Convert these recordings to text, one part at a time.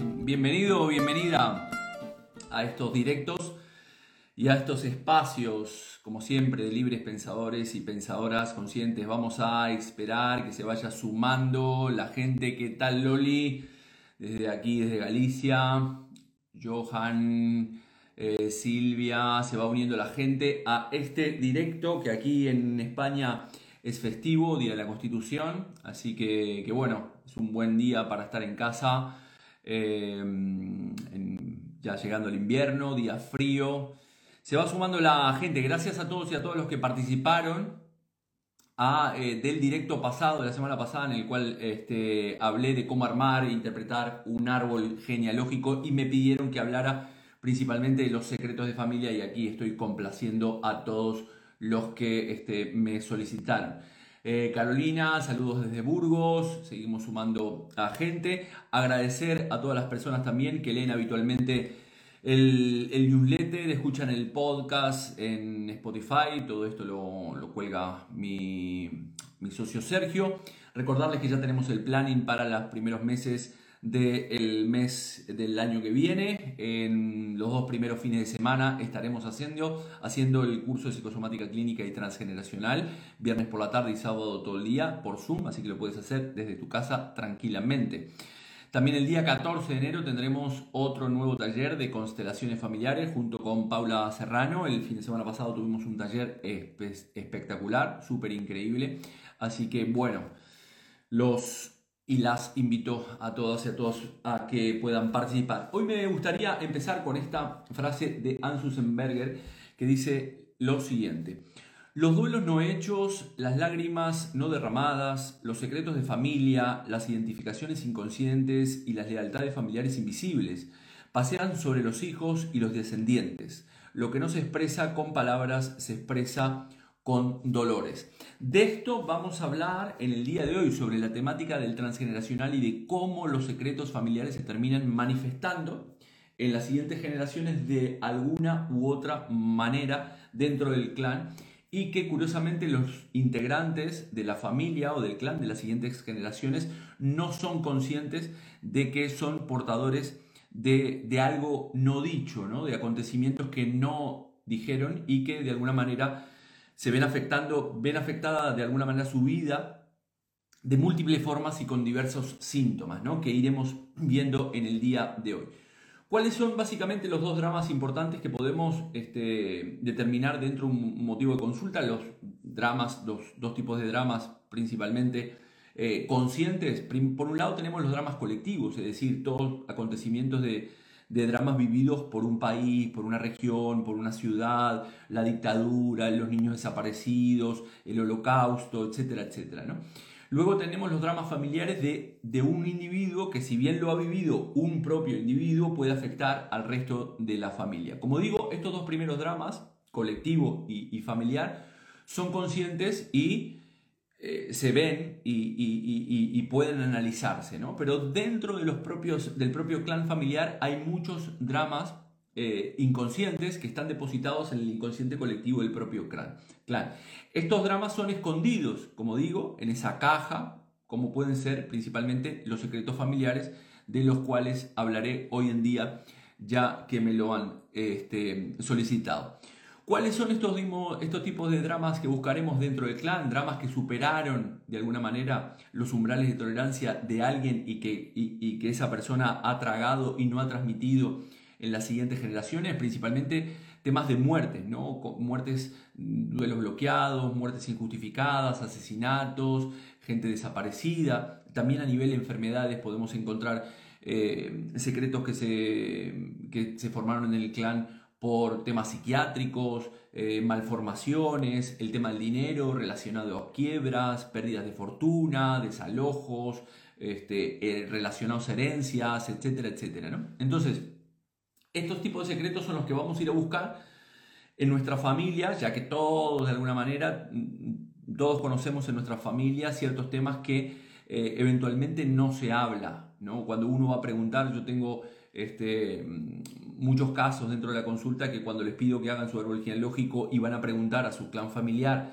Bienvenido o bienvenida a estos directos y a estos espacios, como siempre, de libres pensadores y pensadoras conscientes. Vamos a esperar que se vaya sumando la gente. ¿Qué tal, Loli? Desde aquí, desde Galicia. Johan, eh, Silvia, se va uniendo la gente a este directo que aquí en España es festivo, Día de la Constitución, así que, bueno, es un buen día para estar en casa, eh, ya llegando el invierno, día frío. Se va sumando la gente, gracias a todos y a todos los que participaron eh, del directo pasado, de la semana pasada, en el cual este, hablé de cómo armar e interpretar un árbol genealógico y me pidieron que hablara principalmente de los secretos de familia y aquí estoy complaciendo a todos los que este, me solicitaron. Eh, Carolina, saludos desde Burgos, seguimos sumando a gente. Agradecer a todas las personas también que leen habitualmente el, newsletter, escuchan el podcast en Spotify, todo esto lo, lo cuelga mi, mi socio Sergio. Recordarles que ya tenemos el planning para los primeros meses del mes del año que viene. En los dos primeros fines de semana estaremos haciendo, haciendo el curso de psicosomática clínica y transgeneracional, viernes por la tarde y sábado todo el día por Zoom, así que lo puedes hacer desde tu casa tranquilamente. También el día 14 de enero tendremos otro nuevo taller de constelaciones familiares junto con Paula Serrano. El fin de semana pasado tuvimos un taller espectacular, súper increíble. Así que bueno, los y las invito a todas y a todos a que puedan participar. Hoy me gustaría empezar con esta frase de Hans Susenberger que dice lo siguiente. Los duelos no hechos, las lágrimas no derramadas, los secretos de familia, las identificaciones inconscientes y las lealtades familiares invisibles pasean sobre los hijos y los descendientes. Lo que no se expresa con palabras se expresa con dolores. De esto vamos a hablar en el día de hoy sobre la temática del transgeneracional y de cómo los secretos familiares se terminan manifestando en las siguientes generaciones de alguna u otra manera dentro del clan y que curiosamente los integrantes de la familia o del clan de las siguientes generaciones no son conscientes de que son portadores de, de algo no dicho, ¿no? de acontecimientos que no dijeron y que de alguna manera se ven afectando, ven afectada de alguna manera su vida de múltiples formas y con diversos síntomas, ¿no? que iremos viendo en el día de hoy. ¿Cuáles son básicamente los dos dramas importantes que podemos este, determinar dentro de un motivo de consulta? Los dramas, los dos tipos de dramas principalmente eh, conscientes. Por un lado tenemos los dramas colectivos, es decir, todos acontecimientos de, de dramas vividos por un país, por una región, por una ciudad, la dictadura, los niños desaparecidos, el holocausto, etcétera, etcétera. ¿no? Luego tenemos los dramas familiares de, de, un individuo que si bien lo ha vivido un propio individuo puede afectar al resto de la familia. Como digo, estos dos primeros dramas, colectivo y, y familiar, son conscientes y eh, se ven y, pueden analizarse, ¿no? Pero dentro de los propios, del propio clan familiar hay muchos dramas eh, inconscientes que están depositados en el inconsciente colectivo del propio clan. Estos dramas son escondidos, como digo, en esa caja, como pueden ser principalmente los secretos familiares, de los cuales hablaré hoy en día, ya que me lo han este, solicitado. ¿Cuáles son estos, tipos de dramas que buscaremos dentro del clan? Dramas que superaron de alguna manera los umbrales de tolerancia de alguien y que, esa persona ha tragado y no ha transmitido en las siguientes generaciones, principalmente temas de muerte, ¿no? muertes, duelos bloqueados, muertes injustificadas, asesinatos, gente desaparecida. También a nivel de enfermedades podemos encontrar eh, secretos que se, que se formaron en el clan por temas psiquiátricos, eh, malformaciones, el tema del dinero relacionado a quiebras, pérdidas de fortuna, desalojos, este, eh, relacionados a herencias, etcétera, etcétera. ¿no? Entonces, estos tipos de secretos son los que vamos a ir a buscar en nuestra familia, ya que todos de alguna manera, mm, todos conocemos en nuestra familia ciertos temas que eh, eventualmente no se habla. ¿no? Cuando uno va a preguntar, yo tengo este, muchos casos dentro de la consulta que cuando les pido que hagan su árbol genealógico y van a preguntar a su clan familiar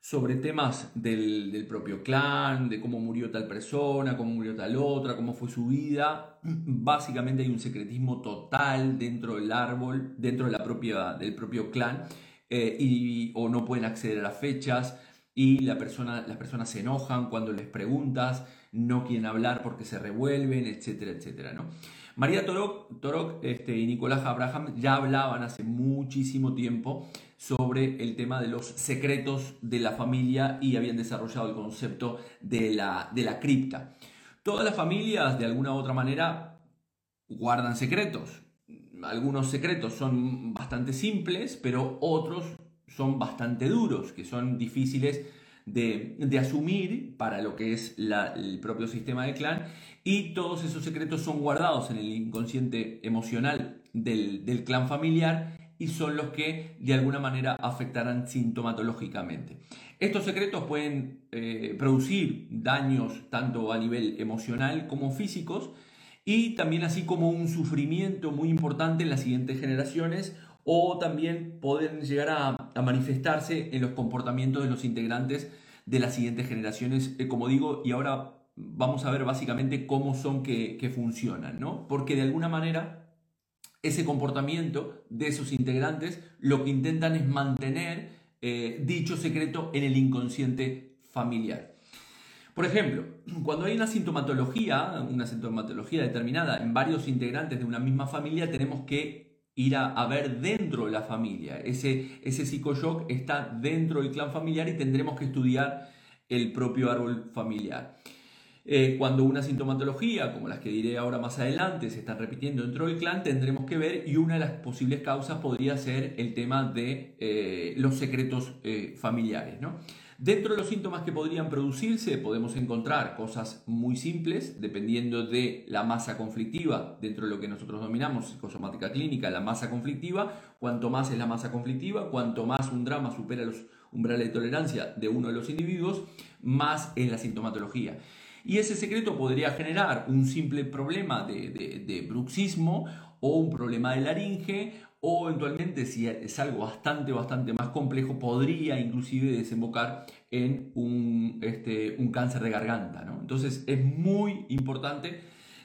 sobre temas del, propio clan, de cómo murió tal persona, cómo murió tal otra, cómo fue su vida. Básicamente hay un secretismo total dentro del árbol, dentro de la propia, del propio clan, eh, y, o no pueden acceder a las fechas y la persona, las personas se enojan cuando les preguntas, no quieren hablar porque se revuelven, etcétera, etcétera. ¿no? María Torok, este, y Nicolás Abraham ya hablaban hace muchísimo tiempo sobre el tema de los secretos de la familia y habían desarrollado el concepto de la, de la cripta. Todas las familias, de alguna u otra manera, guardan secretos. Algunos secretos son bastante simples, pero otros son bastante duros, que son difíciles de, asumir para lo que es el propio sistema de clan y todos esos secretos son guardados en el inconsciente emocional del, clan familiar y son los que de alguna manera afectarán sintomatológicamente. Estos secretos pueden eh, producir daños tanto a nivel emocional como físicos y también así como un sufrimiento muy importante en las siguientes generaciones o también pueden llegar a, manifestarse en los comportamientos de los integrantes de las siguientes generaciones, eh, como digo, y ahora vamos a ver básicamente cómo son que, funcionan, ¿no? Porque de alguna manera ese comportamiento de esos integrantes lo que intentan es mantener eh, dicho secreto en el inconsciente familiar. Por ejemplo, cuando hay una sintomatología, una sintomatología determinada en varios integrantes de una misma familia, tenemos que ir a, ver dentro de la familia. Ese, ese psicoshock está dentro del clan familiar y tendremos que estudiar el propio árbol familiar. Eh, cuando una sintomatología, como las que diré ahora más adelante, se están repitiendo dentro del clan, tendremos que ver y una de las posibles causas podría ser el tema de eh, los secretos eh, familiares. ¿no? Dentro de los síntomas que podrían producirse podemos encontrar cosas muy simples, dependiendo de la masa conflictiva, dentro de lo que nosotros dominamos, psicosomática clínica, la masa conflictiva, cuanto más es la masa conflictiva, cuanto más un drama supera los umbrales de tolerancia de uno de los individuos, más es la sintomatología. Y ese secreto podría generar un simple problema de, de bruxismo o un problema de laringe o eventualmente si es algo bastante, bastante más complejo, podría inclusive desembocar en un, este, un cáncer de garganta. ¿no? Entonces es muy importante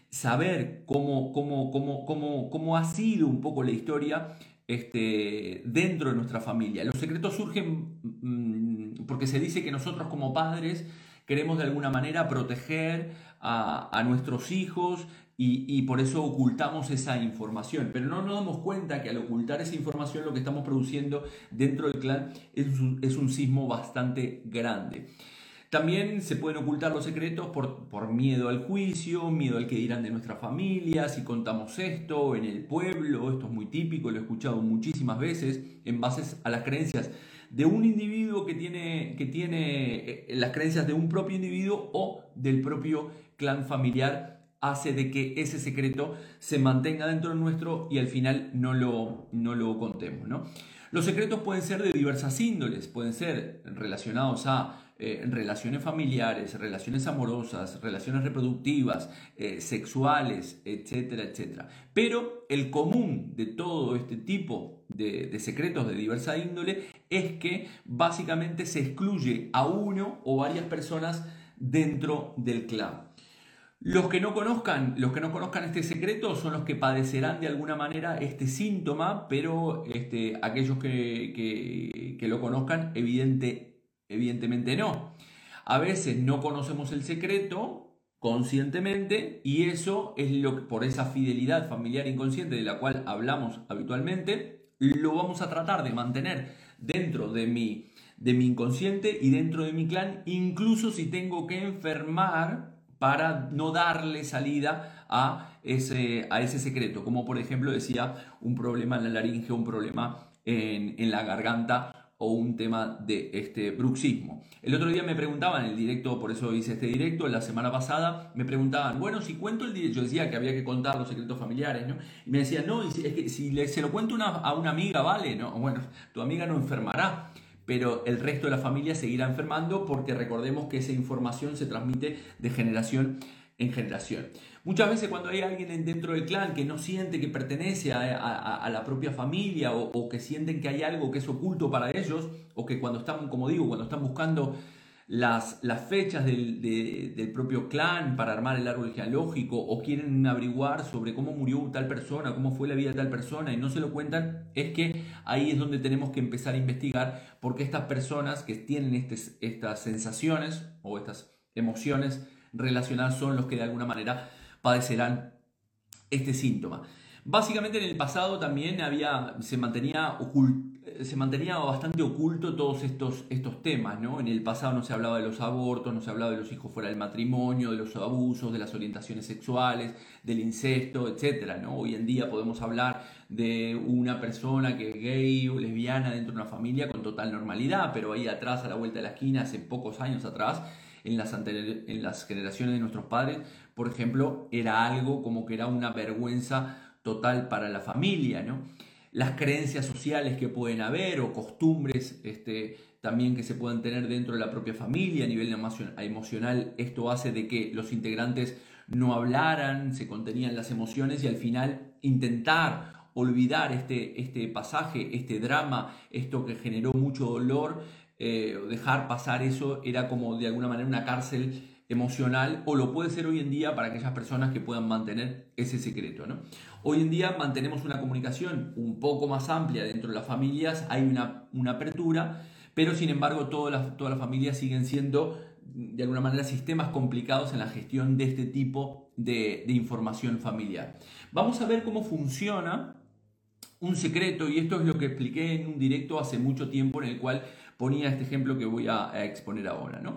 saber cómo, cómo, cómo, cómo, cómo ha sido un poco la historia este, dentro de nuestra familia. Los secretos surgen mm, porque se dice que nosotros como padres queremos de alguna manera proteger a, a nuestros hijos y, por eso ocultamos esa información. Pero no nos damos cuenta que al ocultar esa información lo que estamos produciendo dentro del clan es un, es un sismo bastante grande. También se pueden ocultar los secretos por, por, miedo al juicio, miedo al que dirán de nuestra familia, si contamos esto en el pueblo, esto es muy típico, lo he escuchado muchísimas veces, en base a las creencias de un individuo que tiene, que tiene eh, las creencias de un propio individuo o del propio clan familiar hace de que ese secreto se mantenga dentro de nuestro y al final no lo, no lo contemos. ¿no? Los secretos pueden ser de diversas índoles, pueden ser relacionados a eh, relaciones familiares, relaciones amorosas, relaciones reproductivas, eh, sexuales, etcétera, etcétera. Pero el común de todo este tipo de, de secretos de diversa índole es que básicamente se excluye a uno o varias personas dentro del clan. Los que no conozcan, los que no conozcan este secreto son los que padecerán de alguna manera este síntoma, pero este, aquellos que, lo conozcan, evidente, evidentemente no. A veces no conocemos el secreto conscientemente y eso es lo que, por esa fidelidad familiar inconsciente de la cual hablamos habitualmente, lo vamos a tratar de mantener dentro de mi, de mi inconsciente y dentro de mi clan, incluso si tengo que enfermar para no darle salida a ese, a ese secreto, como por ejemplo decía un problema en la laringe, un problema en, en la garganta o un tema de este bruxismo. El otro día me preguntaban en el directo, por eso hice este directo, la semana pasada me preguntaban, bueno, si cuento el directo, yo decía que había que contar los secretos familiares, ¿no? Y me decían, no, es que si le, se lo cuento a una amiga, vale, ¿no? Bueno, tu amiga no enfermará pero el resto de la familia seguirá enfermando porque recordemos que esa información se transmite de generación en generación. Muchas veces cuando hay alguien dentro del clan que no siente que pertenece a, la propia familia o, que sienten que hay algo que es oculto para ellos o que cuando están, como digo, cuando están buscando las, las fechas del, del, propio clan para armar el árbol genealógico o quieren averiguar sobre cómo murió tal persona, cómo fue la vida de tal persona y no se lo cuentan, es que ahí es donde tenemos que empezar a investigar porque estas personas que tienen estas sensaciones o estas emociones relacionadas son los que de alguna manera padecerán este síntoma. Básicamente en el pasado también había, se, mantenía se mantenía bastante oculto todos estos, estos temas. ¿no? En el pasado no se hablaba de los abortos, no se hablaba de los hijos fuera del matrimonio, de los abusos, de las orientaciones sexuales, del incesto, etc. ¿no? Hoy en día podemos hablar de una persona que es gay o lesbiana dentro de una familia con total normalidad, pero ahí atrás, a la vuelta de la esquina, hace pocos años atrás, en las, en las generaciones de nuestros padres, por ejemplo, era algo como que era una vergüenza total para la familia, ¿no? Las creencias sociales que pueden haber o costumbres este, también que se puedan tener dentro de la propia familia a nivel emocional, esto hace de que los integrantes no hablaran, se contenían las emociones y al final intentar olvidar este, este pasaje, este drama, esto que generó mucho dolor, eh, dejar pasar eso era como de alguna manera una cárcel emocional o lo puede ser hoy en día para aquellas personas que puedan mantener ese secreto. ¿no? Hoy en día mantenemos una comunicación un poco más amplia dentro de las familias, hay una, una apertura, pero sin embargo todas las, todas las familias siguen siendo de alguna manera sistemas complicados en la gestión de este tipo de, de información familiar. Vamos a ver cómo funciona un secreto y esto es lo que expliqué en un directo hace mucho tiempo en el cual ponía este ejemplo que voy a, exponer ahora. ¿no?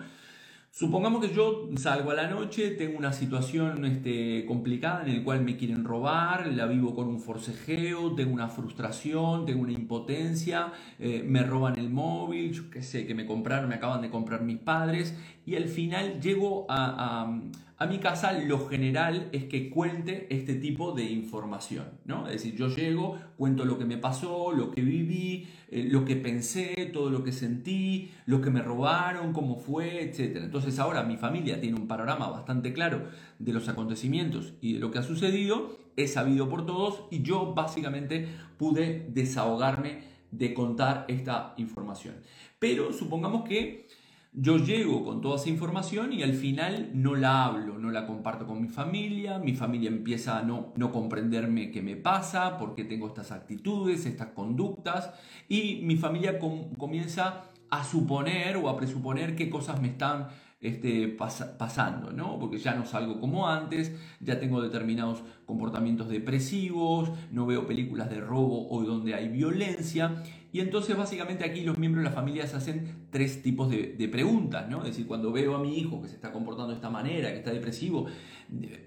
Supongamos que yo salgo a la noche, tengo una situación este, complicada en la cual me quieren robar, la vivo con un forcejeo, tengo una frustración, tengo una impotencia, eh, me roban el móvil, yo qué sé, que me compraron, me acaban de comprar mis padres y al final llego a, a, mi casa, lo general es que cuente este tipo de información, ¿no? Es decir, yo llego, cuento lo que me pasó, lo que viví, eh, lo que pensé, todo lo que sentí, lo que me robaron, cómo fue, etc. Entonces ahora mi familia tiene un panorama bastante claro de los acontecimientos y de lo que ha sucedido, es sabido por todos y yo básicamente pude desahogarme de contar esta información. Pero supongamos que yo llego con toda esa información y al final no la hablo, no la comparto con mi familia, mi familia empieza a no, no comprenderme qué me pasa, por qué tengo estas actitudes, estas conductas, y mi familia comienza a suponer o a presuponer qué cosas me están este, pasando, ¿no? Porque ya no salgo como antes, ya tengo determinados comportamientos depresivos, no veo películas de robo o donde hay violencia y entonces básicamente aquí los miembros de la familia se hacen tres tipos de, preguntas, ¿no? Es decir, cuando veo a mi hijo que se está comportando de esta manera, que está depresivo,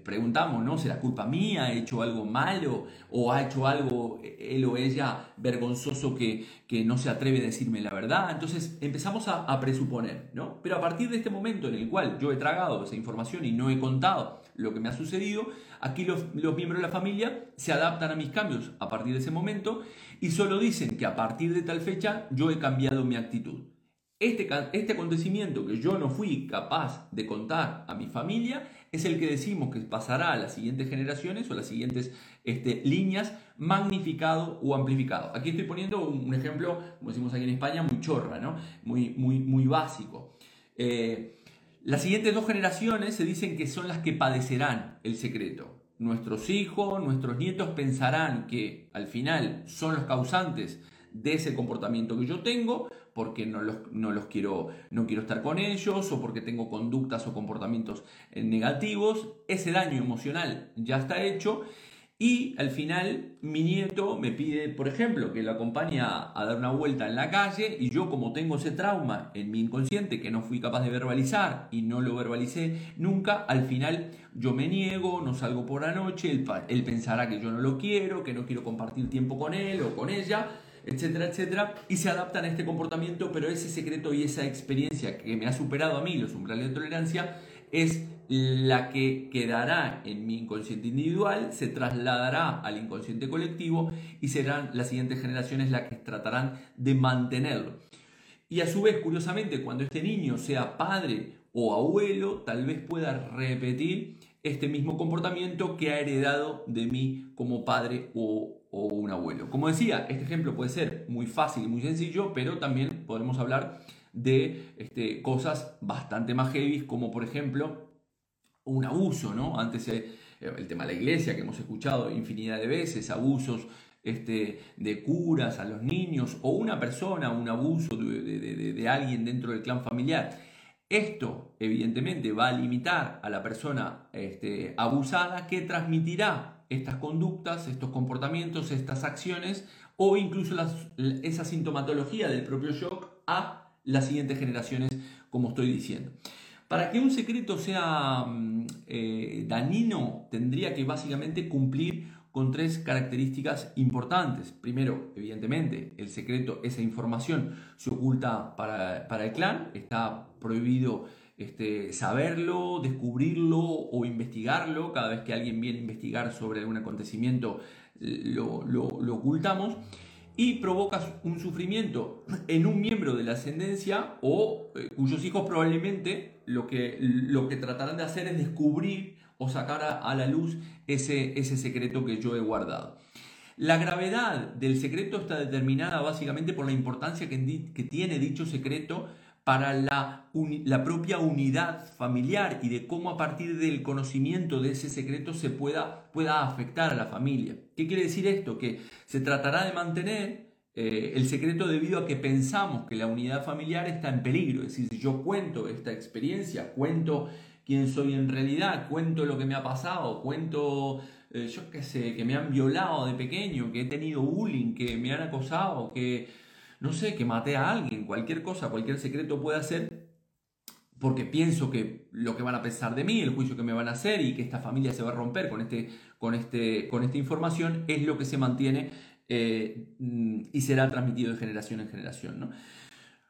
preguntamos, ¿no? ¿Será culpa mía? ¿Ha hecho algo malo? ¿O ha hecho algo él o ella vergonzoso que, que no se atreve a decirme la verdad? Entonces empezamos a, a presuponer, ¿no? Pero a partir de este momento en el cual yo he tragado esa información y no he contado lo que me ha sucedido, aquí los, los miembros de la familia se adaptan a mis cambios a partir de ese momento y solo dicen que a partir de tal fecha yo he cambiado mi actitud. Este, este, acontecimiento que yo no fui capaz de contar a mi familia es el que decimos que pasará a las siguientes generaciones o las siguientes este, líneas magnificado o amplificado. Aquí estoy poniendo un, ejemplo, como decimos aquí en España, muy chorra, ¿no? muy, muy, muy básico. Eh, las siguientes dos generaciones se dicen que son las que padecerán el secreto nuestros hijos, nuestros nietos pensarán que al final son los causantes de ese comportamiento que yo tengo, porque no los, no los quiero, no quiero estar con ellos, o porque tengo conductas o comportamientos eh, negativos, ese daño emocional ya está hecho. Y al final mi nieto me pide, por ejemplo, que lo acompañe a, dar una vuelta en la calle. Y yo como tengo ese trauma en mi inconsciente que no fui capaz de verbalizar y no lo verbalicé nunca, al final yo me niego, no salgo por la noche, él, él pensará que yo no lo quiero, que no quiero compartir tiempo con él o con ella, etcétera, etcétera, y se adaptan a este comportamiento, pero ese secreto y esa experiencia que me ha superado a mí los umbrales de tolerancia es la que quedará en mi inconsciente individual, se trasladará al inconsciente colectivo y serán las siguientes generaciones las que tratarán de mantenerlo. Y a su vez, curiosamente, cuando este niño sea padre o abuelo, tal vez pueda repetir este mismo comportamiento que ha heredado de mí como padre o, un abuelo. Como decía, este ejemplo puede ser muy fácil y muy sencillo, pero también podemos hablar de este, cosas bastante más heavy, como por ejemplo un abuso, ¿no? Antes eh, el tema de la iglesia que hemos escuchado infinidad de veces, abusos este, de curas a los niños o una persona, un abuso de, alguien dentro del clan familiar. Esto, evidentemente, va a limitar a la persona este, abusada que transmitirá estas conductas, estos comportamientos, estas acciones o incluso esa sintomatología del propio shock a las siguientes generaciones, como estoy diciendo. Para que un secreto sea mm, eh, dañino, tendría que básicamente cumplir con tres características importantes. Primero, evidentemente, el secreto, esa información se oculta para, el clan, está prohibido este, saberlo, descubrirlo o investigarlo. Cada vez que alguien viene a investigar sobre algún acontecimiento, lo, lo ocultamos y provocas un sufrimiento en un miembro de la ascendencia o eh, cuyos hijos probablemente lo que, lo que tratarán de hacer es descubrir o sacar a, la luz ese, ese secreto que yo he guardado. La gravedad del secreto está determinada básicamente por la importancia que tiene dicho secreto para la, la, propia unidad familiar y de cómo a partir del conocimiento de ese secreto se pueda, pueda afectar a la familia. ¿Qué quiere decir esto? Que se tratará de mantener eh, el secreto debido a que pensamos que la unidad familiar está en peligro. Es decir, si yo cuento esta experiencia, cuento quién soy en realidad, cuento lo que me ha pasado, cuento, eh, yo qué sé, que me han violado de pequeño, que he tenido bullying, que me han acosado, que no sé, que maté a alguien, cualquier cosa, cualquier secreto puede hacer, porque pienso que lo que van a pensar de mí, el juicio que me van a hacer y que esta familia se va a romper con, este, con, este, con esta información, es lo que se mantiene eh, y será transmitido de generación en generación.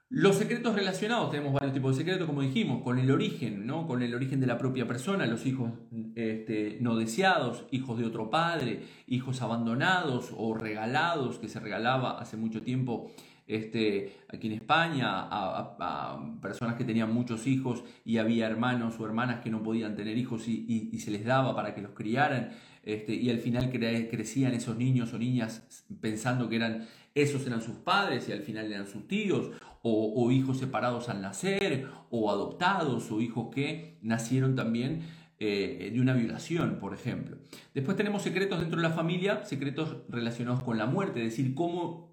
Los secretos relacionados, tenemos varios tipos de secretos, como dijimos, con el origen, ¿no? con el origen de la propia persona, los hijos este, no deseados, hijos de otro padre, hijos abandonados o regalados, que se regalaba hace mucho tiempo este, aquí en España a, personas que tenían muchos hijos y había hermanos o hermanas que no podían tener hijos y, se les daba para que los criaran este, y al final crecían esos niños o niñas pensando que eran esos eran sus padres y al final eran sus tíos o, hijos separados al nacer o adoptados o hijos que nacieron también eh, de una violación, por ejemplo. Después tenemos secretos dentro de la familia, secretos relacionados con la muerte, es decir, cómo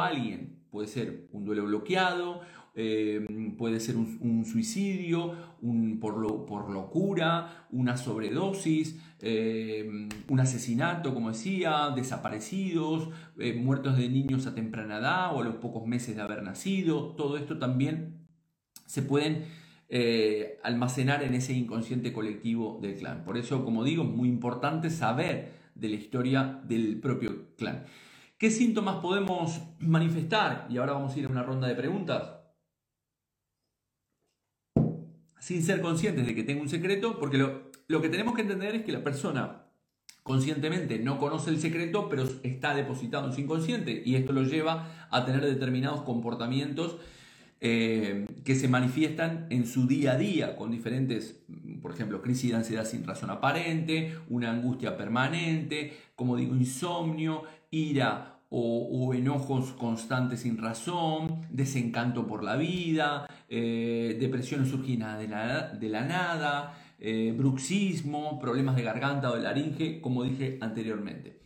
alguien. Puede ser un duelo bloqueado, eh, puede ser un, suicidio, un, por, por, locura, una sobredosis, eh, un asesinato, como decía, desaparecidos, eh, muertos de niños a temprana edad o a los pocos meses de haber nacido. Todo esto también se pueden almacenar en ese inconsciente colectivo del clan. Por eso, como digo, es muy importante saber de la historia del propio clan. ¿Qué síntomas podemos manifestar? Y ahora vamos a ir a una ronda de preguntas. Sin ser conscientes de que tengo un secreto, porque lo, lo que tenemos que entender es que la persona conscientemente no conoce el secreto, pero está depositado en su inconsciente y esto lo lleva a tener determinados comportamientos eh, que se manifiestan en su día a día con diferentes, por ejemplo, crisis de ansiedad sin razón aparente, una angustia permanente, como digo, insomnio, ira o, enojos constantes sin razón, desencanto por la vida, eh, depresión surgida de la, de la nada, eh, bruxismo, problemas de garganta o de laringe, como dije anteriormente.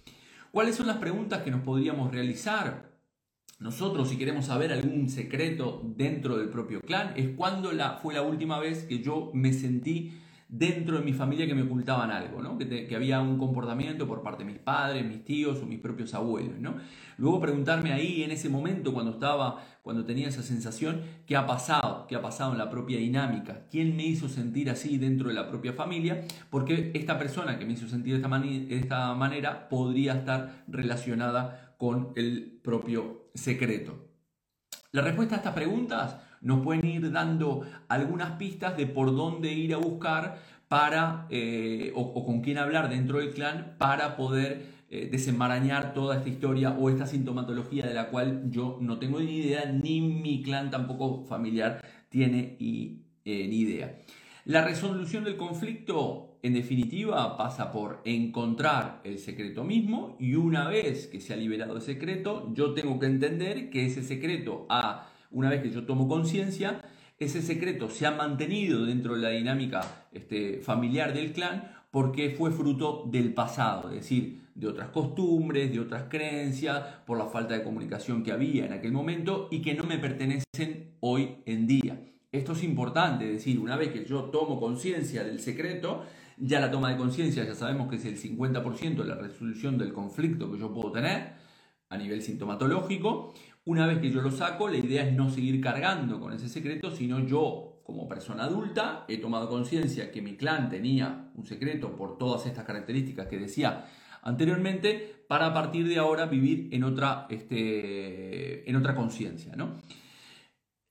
¿Cuáles son las preguntas que nos podríamos realizar nosotros, si queremos saber algún secreto dentro del propio clan, es cuando la, fue la última vez que yo me sentí dentro de mi familia que me ocultaban algo, ¿no? que, había un comportamiento por parte de mis padres, mis tíos o mis propios abuelos. ¿no? Luego preguntarme ahí en ese momento cuando estaba, cuando tenía esa sensación, ¿qué ha pasado? ¿Qué ha pasado en la propia dinámica? ¿Quién me hizo sentir así dentro de la propia familia? Porque esta persona que me hizo sentir de esta, de esta manera podría estar relacionada con el propio secreto. La respuesta a estas preguntas nos pueden ir dando algunas pistas de por dónde ir a buscar para, eh, o, con quién hablar dentro del clan para poder eh, desenmarañar toda esta historia o esta sintomatología de la cual yo no tengo ni idea, ni mi clan tampoco familiar tiene eh, ni idea. La resolución del conflicto, en definitiva, pasa por encontrar el secreto mismo y una vez que se ha liberado el secreto, yo tengo que entender que ese secreto, a, una vez que yo tomo conciencia, ese secreto se ha mantenido dentro de la dinámica este, familiar del clan porque fue fruto del pasado, es decir, de otras costumbres, de otras creencias, por la falta de comunicación que había en aquel momento y que no me pertenecen hoy en día. Esto es importante, es decir, una vez que yo tomo conciencia del secreto, ya la toma de conciencia ya sabemos que es el 50% de la resolución del conflicto que yo puedo tener a nivel sintomatológico. Una vez que yo lo saco, la idea es no seguir cargando con ese secreto, sino yo, como persona adulta, he tomado conciencia que mi clan tenía un secreto por todas estas características que decía anteriormente, para a partir de ahora vivir en otra, este, en otra conciencia. ¿no?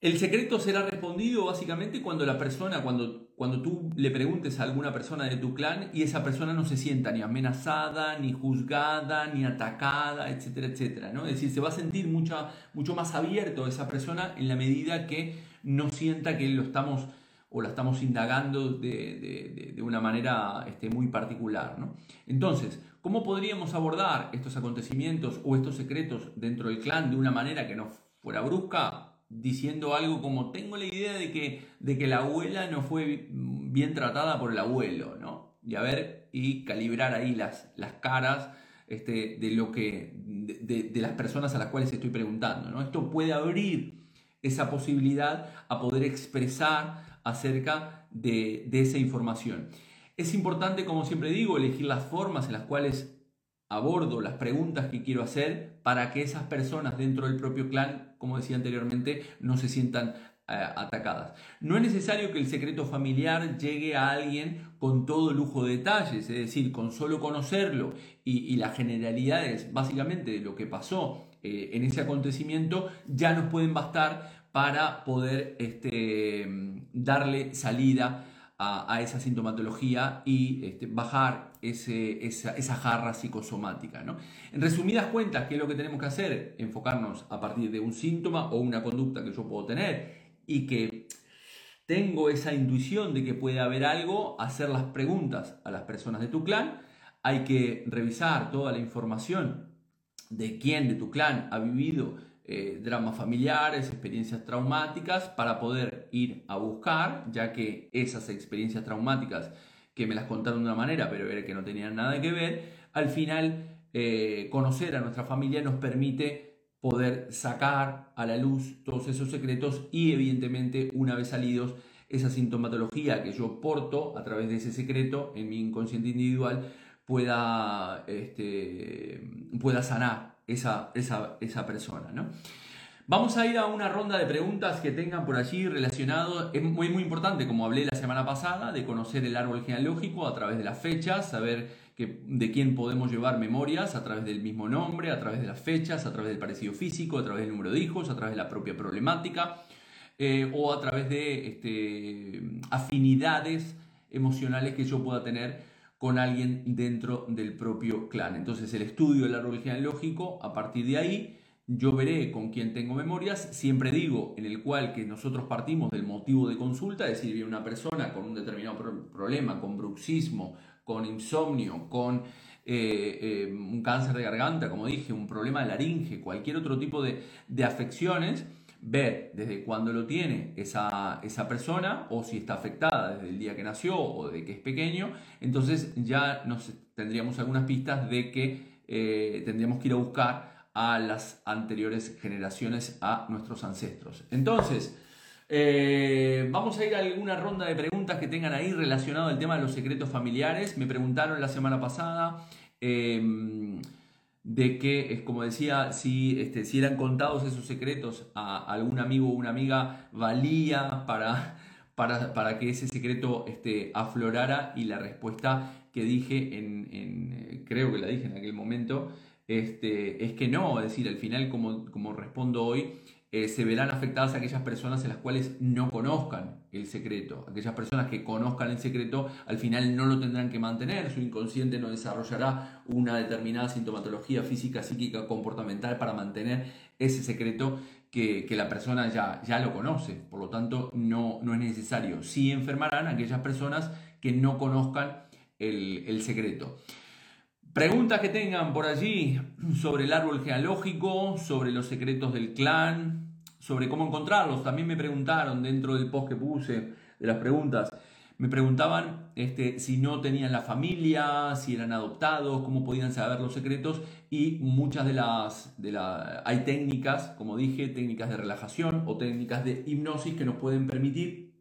El secreto será respondido básicamente cuando la persona, cuando, cuando tú le preguntes a alguna persona de tu clan y esa persona no se sienta ni amenazada, ni juzgada, ni atacada, etcétera, etcétera. ¿no? Es decir, se va a sentir mucho más abierto esa persona en la medida que no sienta que lo estamos o la estamos indagando de, una manera este, muy particular. ¿no? Entonces, ¿cómo podríamos abordar estos acontecimientos o estos secretos dentro del clan de una manera que no fuera brusca? Diciendo algo como tengo la idea de que, de que la abuela no fue bien tratada por el abuelo, ¿no? Y a ver, y calibrar ahí las, las caras este, de, lo que, de, de, las personas a las cuales estoy preguntando, ¿no? Esto puede abrir esa posibilidad a poder expresar acerca de, de esa información. Es importante, como siempre digo, elegir las formas en las cuales abordo las preguntas que quiero hacer para que esas personas dentro del propio clan, como decía anteriormente, no se sientan eh, atacadas. No es necesario que el secreto familiar llegue a alguien con todo lujo de detalles, es decir, con solo conocerlo y, las generalidades básicamente de lo que pasó eh, en ese acontecimiento ya nos pueden bastar para poder este, darle salida a, esa sintomatología y este, bajar esa, jarra psicosomática. En resumidas cuentas, ¿qué es lo que tenemos que hacer? Enfocarnos a partir de un síntoma o una conducta que yo puedo tener y que tengo esa intuición de que puede haber algo, hacer las preguntas a las personas de tu clan. Hay que revisar toda la información de quién de tu clan ha vivido eh, dramas familiares, experiencias traumáticas, para poder ir a buscar, ya que esas experiencias traumáticas que me las contaron de una manera, pero era que no tenían nada que ver, al final eh, conocer a nuestra familia nos permite poder sacar a la luz todos esos secretos y evidentemente una vez salidos esa sintomatología que yo porto a través de ese secreto en mi inconsciente individual pueda, este, pueda sanar esa, esa, persona. ¿no? Vamos a ir a una ronda de preguntas que tengan por allí relacionado. Es muy, muy importante, como hablé la semana pasada, de conocer el árbol genealógico a través de las fechas, saber que, de quién podemos llevar memorias a través del mismo nombre, a través de las fechas, a través del parecido físico, a través del número de hijos, a través de la propia problemática eh, o a través de este, afinidades emocionales que yo pueda tener con alguien dentro del propio clan. Entonces el estudio del árbol genealógico, a partir de ahí, yo veré con quién tengo memorias, siempre digo en el cual que nosotros partimos del motivo de consulta, es decir, viene una persona con un determinado problema, con bruxismo, con insomnio, con eh, eh, un cáncer de garganta, como dije, un problema de laringe, cualquier otro tipo de, de afecciones, ver desde cuándo lo tiene esa, esa, persona o si está afectada desde el día que nació o de que es pequeño, entonces ya nos tendríamos algunas pistas de que eh, tendríamos que ir a buscar a las anteriores generaciones, a nuestros ancestros. Entonces, eh, vamos a ir a alguna ronda de preguntas que tengan ahí relacionado al tema de los secretos familiares. Me preguntaron la semana pasada. Em, de que, como decía, si, este, si eran contados esos secretos a algún amigo o una amiga, valía para, para, para que ese secreto este, aflorara y la respuesta que dije, en, en, creo que la dije en aquel momento, este, es que no, es decir, al final como, como respondo hoy, eh, se verán afectadas aquellas personas en las cuales no conozcan el secreto. Aquellas personas que conozcan el secreto al final no lo tendrán que mantener, su inconsciente no desarrollará una determinada sintomatología física, psíquica, comportamental para mantener ese secreto que, la persona ya, ya lo conoce, por lo tanto no, no es necesario. Sí enfermarán aquellas personas que no conozcan el, el secreto. Preguntas que tengan por allí sobre el árbol genealógico, sobre los secretos del clan, sobre cómo encontrarlos. También me preguntaron dentro del post que puse de las preguntas, me preguntaban este, si no tenían la familia, si eran adoptados, cómo podían saber los secretos y muchas de las, de la, hay técnicas, como dije, técnicas de relajación o técnicas de hipnosis que nos pueden permitir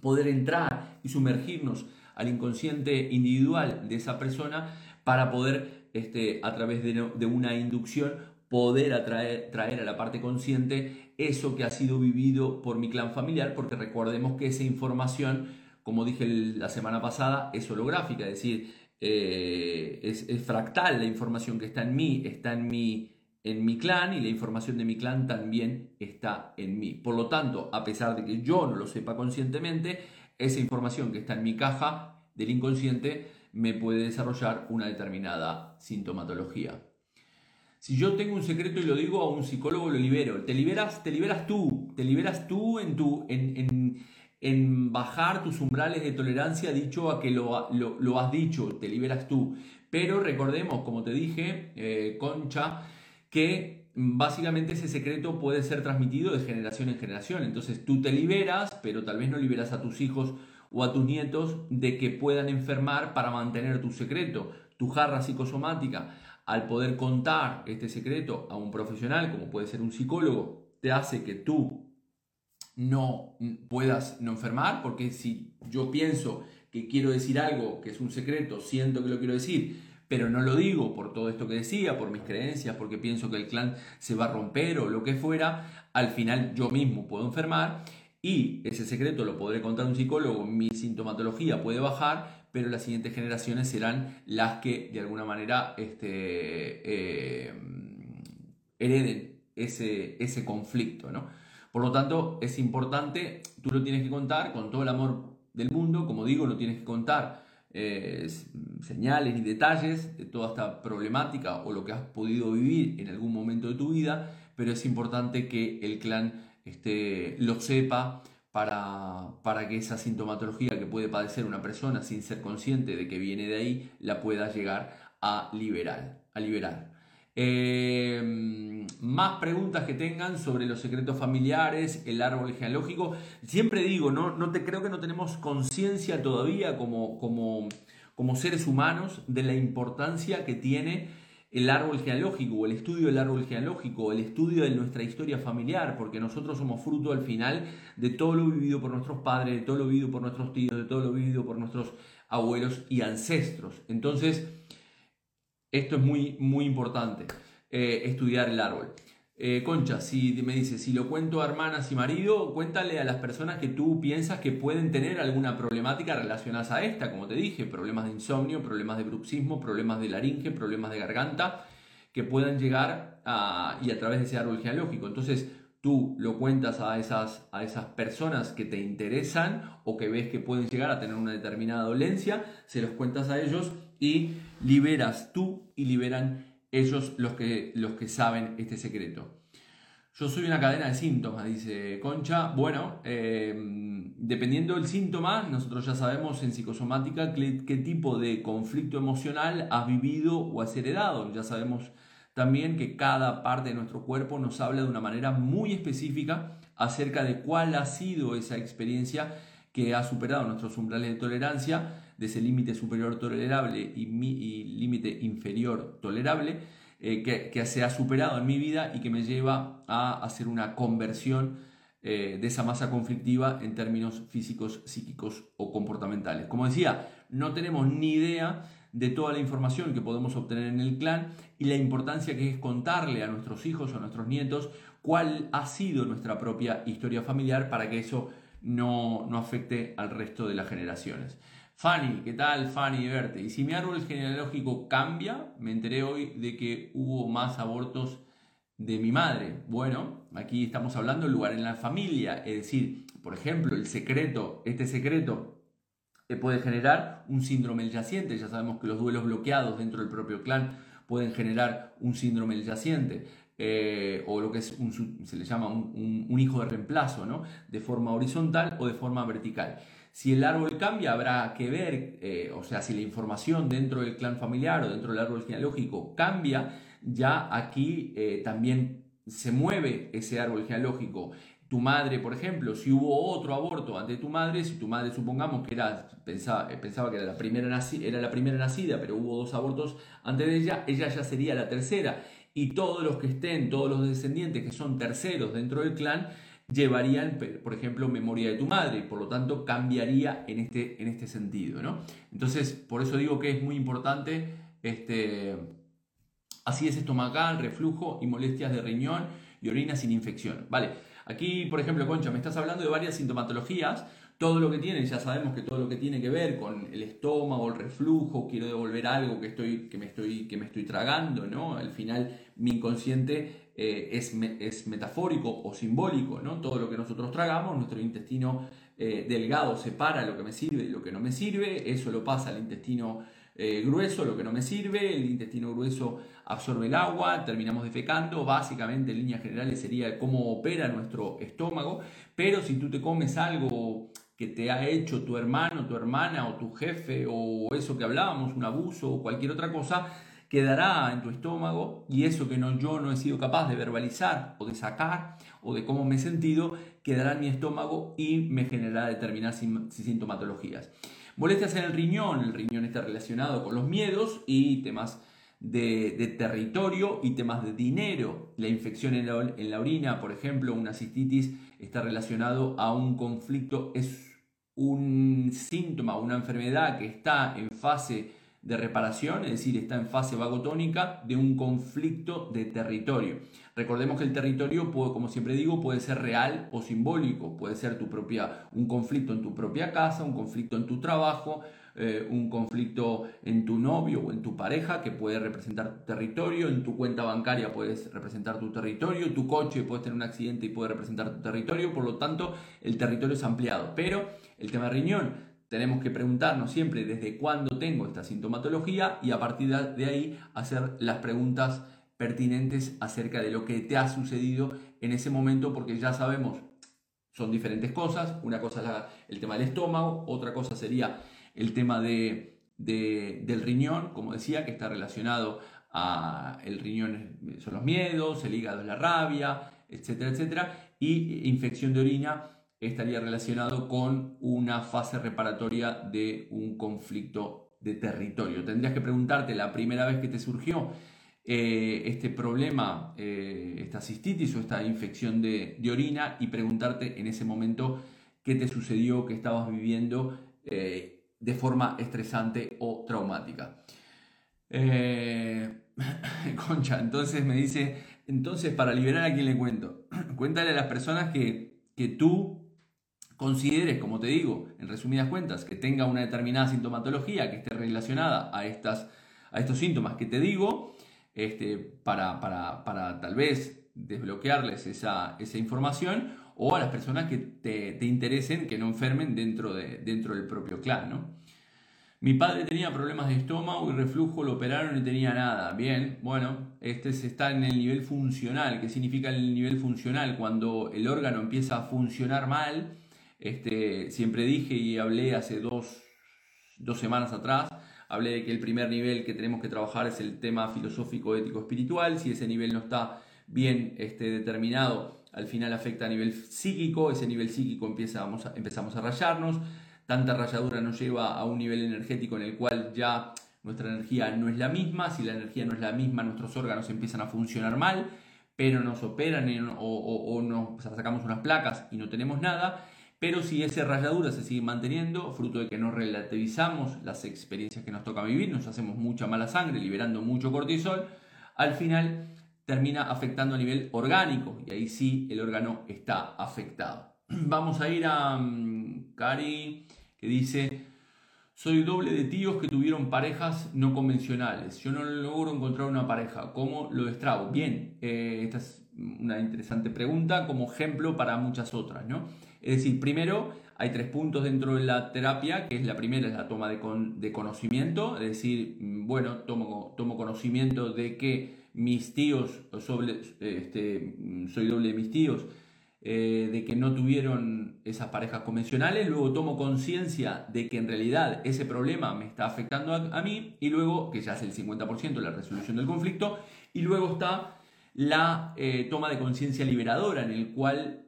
poder entrar y sumergirnos al inconsciente individual de esa persona para poder, este, a través de, una inducción, poder atraer, traer a la parte consciente eso que ha sido vivido por mi clan familiar, porque recordemos que esa información, como dije la semana pasada, es holográfica, es decir, eh, es, fractal la información que está en mí, está en mi, en mi clan y la información de mi clan también está en mí. Por lo tanto, a pesar de que yo no lo sepa conscientemente, esa información que está en mi caja del inconsciente me puede desarrollar una determinada sintomatología. Si yo tengo un secreto y lo digo a un psicólogo, lo libero. Te liberas, te liberas tú, te liberas tú en, tu, en, en, bajar tus umbrales de tolerancia dicho a que lo, lo, has dicho, te liberas tú. Pero recordemos, como te dije, eh, Concha, que básicamente ese secreto puede ser transmitido de generación en generación. Entonces tú te liberas, pero tal vez no liberas a tus hijos o a tus nietos de que puedan enfermar para mantener tu secreto, tu jarra psicosomática. Al poder contar este secreto a un profesional, como puede ser un psicólogo, te hace que tú no puedas no enfermar, porque si yo pienso que quiero decir algo que es un secreto, siento que lo quiero decir, pero no lo digo por todo esto que decía, por mis creencias, porque pienso que el clan se va a romper o lo que fuera, al final yo mismo puedo enfermar y ese secreto lo podré contar a un psicólogo, mi sintomatología puede bajar, pero las siguientes generaciones serán las que de alguna manera este, eh, hereden ese, ese conflicto. ¿no? Por lo tanto, es importante, tú lo tienes que contar con todo el amor del mundo, como digo, no tienes que contar eh, señales ni detalles de toda esta problemática o lo que has podido vivir en algún momento de tu vida, pero es importante que el clan este, lo sepa para, para, que esa sintomatología que puede padecer una persona sin ser consciente de que viene de ahí, la pueda llegar a liberar. A liberar. Em, más preguntas que tengan sobre los secretos familiares, el árbol genealógico. Siempre digo, no, no te creo que no tenemos conciencia todavía como, como, como seres humanos de la importancia que tiene el árbol genealógico o el estudio del árbol genealógico el estudio de nuestra historia familiar, porque nosotros somos fruto al final de todo lo vivido por nuestros padres, de todo lo vivido por nuestros tíos, de todo lo vivido por nuestros abuelos y ancestros. Entonces, esto es muy, muy importante, eh, estudiar el árbol. Eh, Concha, si me dice, si lo cuento a hermanas y marido, cuéntale a las personas que tú piensas que pueden tener alguna problemática relacionada a esta, como te dije, problemas de insomnio, problemas de bruxismo, problemas de laringe, problemas de garganta, que puedan llegar a, y a través de ese árbol genealógico. Entonces, tú lo cuentas a esas, a esas personas que te interesan o que ves que pueden llegar a tener una determinada dolencia, se los cuentas a ellos y liberas tú y liberan ellos los que, los que saben este secreto. Yo soy una cadena de síntomas, dice Concha. Bueno, eh, dependiendo del síntoma, nosotros ya sabemos en psicosomática qué, qué, tipo de conflicto emocional has vivido o has heredado. Ya sabemos también que cada parte de nuestro cuerpo nos habla de una manera muy específica acerca de cuál ha sido esa experiencia que ha superado nuestros umbrales de tolerancia de ese límite superior tolerable y, límite inferior tolerable eh, que, se ha superado en mi vida y que me lleva a hacer una conversión eh, de esa masa conflictiva en términos físicos, psíquicos o comportamentales. Como decía, no tenemos ni idea de toda la información que podemos obtener en el clan y la importancia que es contarle a nuestros hijos o a nuestros nietos cuál ha sido nuestra propia historia familiar para que eso no, no afecte al resto de las generaciones. Fanny, ¿qué tal Fanny verte? Y si mi árbol genealógico cambia, me enteré hoy de que hubo más abortos de mi madre. Bueno, aquí estamos hablando del lugar en la familia, es decir, por ejemplo, el secreto, este secreto puede generar un síndrome yaciente. Ya sabemos que los duelos bloqueados dentro del propio clan pueden generar un síndrome yaciente. Eh, o lo que es se le llama un, hijo de reemplazo, ¿no? de forma horizontal o de forma vertical. Si el árbol cambia, habrá que ver, eh, o sea, si la información dentro del clan familiar o dentro del árbol genealógico cambia, ya aquí eh, también se mueve ese árbol genealógico. Tu madre, por ejemplo, si hubo otro aborto ante tu madre, si tu madre supongamos que era, pensaba, pensaba que era la, primera era la primera nacida, pero hubo dos abortos antes de ella, ella ya sería la tercera y todos los que estén, todos los descendientes que son terceros dentro del clan, llevarían, por ejemplo, memoria de tu madre, y por lo tanto cambiaría en este, en este sentido, ¿no? Entonces, por eso digo que es muy importante este, así es estomacal, reflujo y molestias de riñón y orina sin infección, ¿vale? Aquí, por ejemplo, Concha, me estás hablando de varias sintomatologías todo lo que tiene, ya sabemos que todo lo que tiene que ver con el estómago, el reflujo, quiero devolver algo que, estoy, que, me, estoy, que me estoy tragando, ¿no? Al final mi inconsciente eh, es, es, metafórico o simbólico, ¿no? Todo lo que nosotros tragamos, nuestro intestino eh, delgado separa lo que me sirve y lo que no me sirve, eso lo pasa al intestino eh, grueso, lo que no me sirve, el intestino grueso absorbe el agua, terminamos defecando, básicamente en líneas generales sería cómo opera nuestro estómago, pero si tú te comes algo que te ha hecho tu hermano, tu hermana o tu jefe o eso que hablábamos, un abuso o cualquier otra cosa, quedará en tu estómago y eso que no, yo no he sido capaz de verbalizar o de sacar o de cómo me he sentido, quedará en mi estómago y me generará determinadas sintomatologías. Molestias en el riñón, el riñón está relacionado con los miedos y temas de, territorio y temas de dinero. La infección en la, en la, orina, por ejemplo, una cistitis, está relacionado a un conflicto, es un síntoma, una enfermedad que está en fase de reparación, es decir, está en fase vagotónica de un conflicto de territorio. Recordemos que el territorio, puede, como siempre digo, puede ser real o simbólico, puede ser tu propia, un conflicto en tu propia casa, un conflicto en tu trabajo, eh, un conflicto en tu novio o en tu pareja que puede representar tu territorio, en tu cuenta bancaria puedes representar tu territorio, tu coche puede tener un accidente y puede representar tu territorio, por lo tanto el territorio es ampliado. Pero el tema de riñón, tenemos que preguntarnos siempre desde cuándo tengo esta sintomatología y a partir de ahí hacer las preguntas pertinentes acerca de lo que te ha sucedido en ese momento porque ya sabemos son diferentes cosas. Una cosa es el tema del estómago, otra cosa sería el tema de, del riñón, como decía, que está relacionado a el riñón son los miedos, el hígado es la rabia, etcétera, etcétera, y infección de orina estaría relacionado con una fase reparatoria de un conflicto de territorio. Tendrías que preguntarte la primera vez que te surgió eh, este problema, eh, esta cistitis o esta infección de, orina y preguntarte en ese momento qué te sucedió, qué estabas viviendo eh, de forma estresante o traumática. Eh, concha, entonces me dice, entonces para liberar a quien le cuento, cuéntale a las personas que, que tú consideres, como te digo, en resumidas cuentas, que tenga una determinada sintomatología que esté relacionada a, estas, a estos síntomas que te digo, este, para, para, para tal vez desbloquearles esa, esa información o a las personas que te, interesen que no enfermen dentro, de, dentro del propio clan, ¿no? Mi padre tenía problemas de estómago y reflujo, lo operaron y tenía nada. Bien, bueno, este está en el nivel funcional. ¿Qué significa el nivel funcional? Cuando el órgano empieza a funcionar mal, este, siempre dije y hablé hace dos, dos semanas atrás, hablé de que el primer nivel que tenemos que trabajar es el tema filosófico, ético, espiritual. Si ese nivel no está bien este, determinado, al final afecta a nivel psíquico, ese nivel psíquico empieza, empezamos a rayarnos, tanta rayadura nos lleva a un nivel energético en el cual ya nuestra energía no es la misma, si la energía no es la misma, nuestros órganos empiezan a funcionar mal, pero nos operan o, nos sacamos unas placas y no tenemos nada, pero si esa rayadura se sigue manteniendo, fruto de que no relativizamos las experiencias que nos toca vivir, nos hacemos mucha mala sangre, liberando mucho cortisol, al final termina afectando a nivel orgánico y ahí sí el órgano está afectado. Vamos a ir a um, Cari que dice, soy doble de tíos que tuvieron parejas no convencionales. Yo no logro encontrar una pareja. ¿Cómo lo destrabo? Bien, eh, esta es una interesante pregunta como ejemplo para muchas otras. ¿no? Es decir, primero hay tres puntos dentro de la terapia, que es la primera es la toma de, de conocimiento, es decir, mm, bueno, tomo, tomo conocimiento de que mis tíos, sobre, este, soy doble de mis tíos, eh, de que no tuvieron esas parejas convencionales, luego tomo conciencia de que en realidad ese problema me está afectando a, mí y luego, que ya es el 50% la resolución del conflicto, y luego está la eh, toma de conciencia liberadora en el cual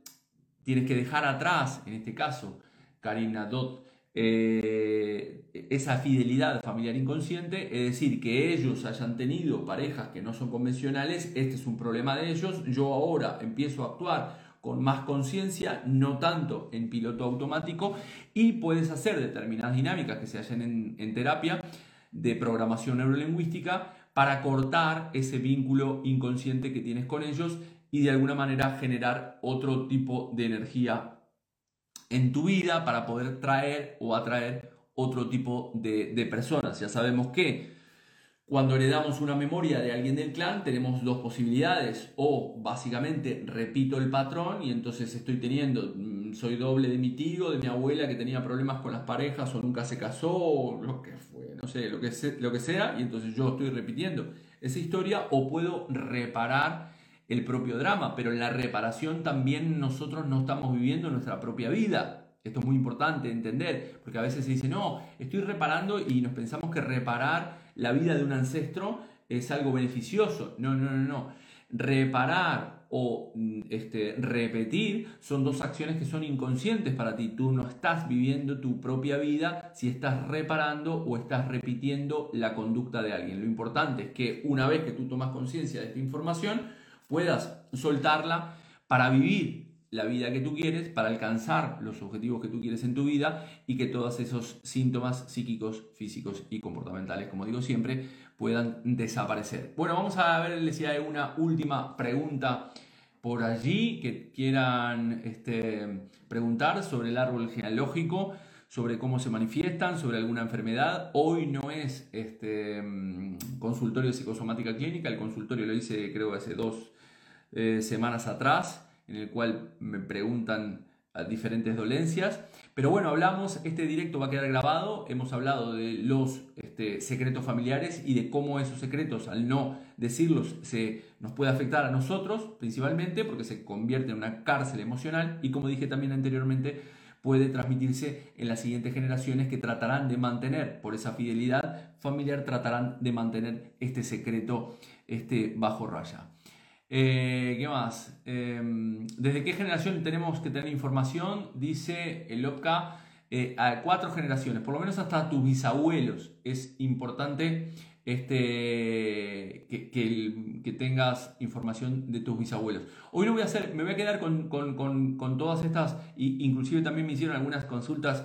tienes que dejar atrás, en este caso, Karina Dot, eh, esa fidelidad familiar inconsciente, es decir, que ellos hayan tenido parejas que no son convencionales, este es un problema de ellos, yo ahora empiezo a actuar con más conciencia, no tanto en piloto automático, y puedes hacer determinadas dinámicas que se hacen en, en terapia de programación neurolingüística para cortar ese vínculo inconsciente que tienes con ellos y de alguna manera generar otro tipo de energía en tu vida para poder traer o atraer otro tipo de, personas. Ya sabemos que cuando heredamos una memoria de alguien del clan tenemos dos posibilidades. O básicamente repito el patrón y entonces estoy teniendo, mm, soy doble de mi tío, de mi abuela que tenía problemas con las parejas o nunca se casó lo que fue, no sé, lo que, lo que sea. Y entonces yo estoy repitiendo esa historia o puedo reparar el propio drama, pero en la reparación también nosotros no estamos viviendo nuestra propia vida. Esto es muy importante entender, porque a veces se dice, no, estoy reparando y nos pensamos que reparar la vida de un ancestro es algo beneficioso. No, no, no, no. Reparar o mm, este, repetir son dos acciones que son inconscientes para ti. Tú no estás viviendo tu propia vida si estás reparando o estás repitiendo la conducta de alguien. Lo importante es que una vez que tú tomas conciencia de esta información, puedas soltarla para vivir la vida que tú quieres, para alcanzar los objetivos que tú quieres en tu vida y que todos esos síntomas psíquicos, físicos y comportamentales, como digo siempre, puedan desaparecer. Bueno, vamos a ver si hay una última pregunta por allí que quieran este, preguntar sobre el árbol genealógico, sobre cómo se manifiestan, sobre alguna enfermedad. Hoy no es este mm, consultorio de psicosomática clínica, el consultorio lo hice creo hace dos eh, semanas atrás, en el cual me preguntan diferentes dolencias. Pero bueno, hablamos, este directo va a quedar grabado, hemos hablado de los este, secretos familiares y de cómo esos secretos, al no decirlos, se nos puede afectar a nosotros principalmente porque se convierte en una cárcel emocional y como dije también anteriormente, puede transmitirse en las siguientes generaciones que tratarán de mantener, por esa fidelidad familiar, tratarán de mantener este secreto este, bajo raya. Eh, ¿Qué más? Em, ¿Desde qué generación tenemos que tener información? Dice el OPCA, eh, a cuatro generaciones, por lo menos hasta tus bisabuelos. Es importante este, que, tengas información de tus bisabuelos. Hoy no voy a hacer, me voy a quedar con, todas estas, inclusive también me hicieron algunas consultas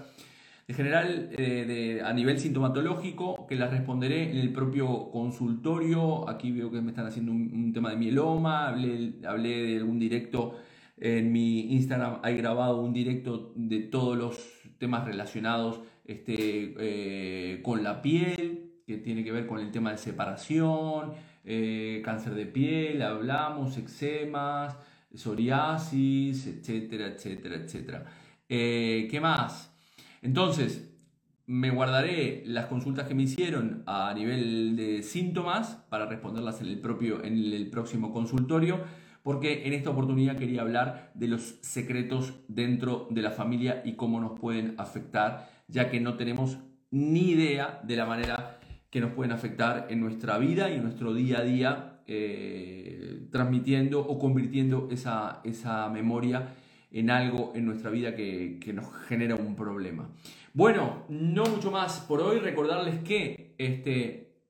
en general, eh, a nivel sintomatológico, que las responderé en el propio consultorio. Aquí veo que me están haciendo un, tema de mieloma. Hablé, de algún directo en mi Instagram. Hay grabado un directo de todos los temas relacionados este, eh, con la piel, que tiene que ver con el tema de separación, eh, cáncer de piel, hablamos, eczemas, psoriasis, etcétera, etcétera, etcétera. ¿Qué más? Entonces, me guardaré las consultas que me hicieron a nivel de síntomas para responderlas en el, propio, en el próximo consultorio, porque en esta oportunidad quería hablar de los secretos dentro de la familia y cómo nos pueden afectar, ya que no tenemos ni idea de la manera que nos pueden afectar en nuestra vida y en nuestro día a día, eh, transmitiendo o convirtiendo esa, esa memoria en algo en nuestra vida que, nos genera un problema. Bueno, no mucho más por hoy. Recordarles que este.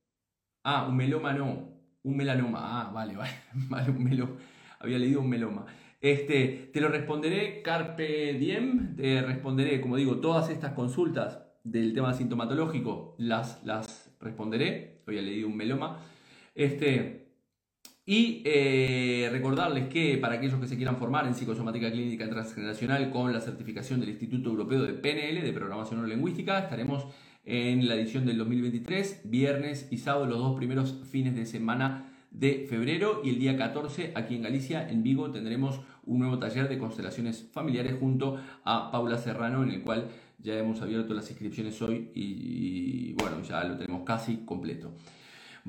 Ah, un meloma no. Un melanoma. Ah, vale, vale. vale un meloma. Había leído un meloma. Este, te lo responderé Carpe Diem. Te responderé, como digo, todas estas consultas del tema sintomatológico las, las responderé. Había leído un meloma. Este, y eh, recordarles que para aquellos que se quieran formar en psicosomática clínica transgeneracional con la certificación del Instituto Europeo de PNL, de Programación Neurolingüística, estaremos en la edición del 2023, viernes y sábado, los dos primeros fines de semana de febrero. Y el día 14, aquí en Galicia, en Vigo, tendremos un nuevo taller de constelaciones familiares junto a Paula Serrano, en el cual ya hemos abierto las inscripciones hoy y bueno, ya lo tenemos casi completo.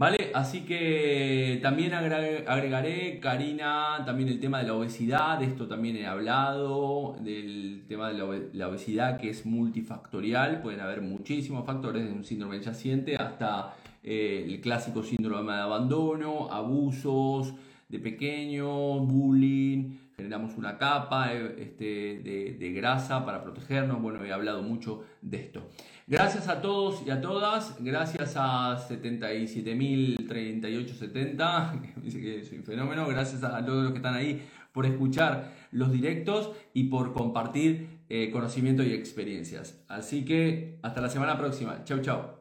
¿Vale? Así que también agregaré, Karina, también el tema de la obesidad, de esto también he hablado, del tema de la obesidad que es multifactorial, pueden haber muchísimos factores, de un síndrome yaciente hasta eh, el clásico síndrome de abandono, abusos de pequeños, bullying, generamos una capa eh, este, de, grasa para protegernos. Bueno, he hablado mucho de esto. Gracias a todos y a todas. Gracias a 77.038.70. Dice que soy un fenómeno. Gracias a todos los que están ahí por escuchar los directos y por compartir eh, conocimiento y experiencias. Así que hasta la semana próxima. Chau, chau.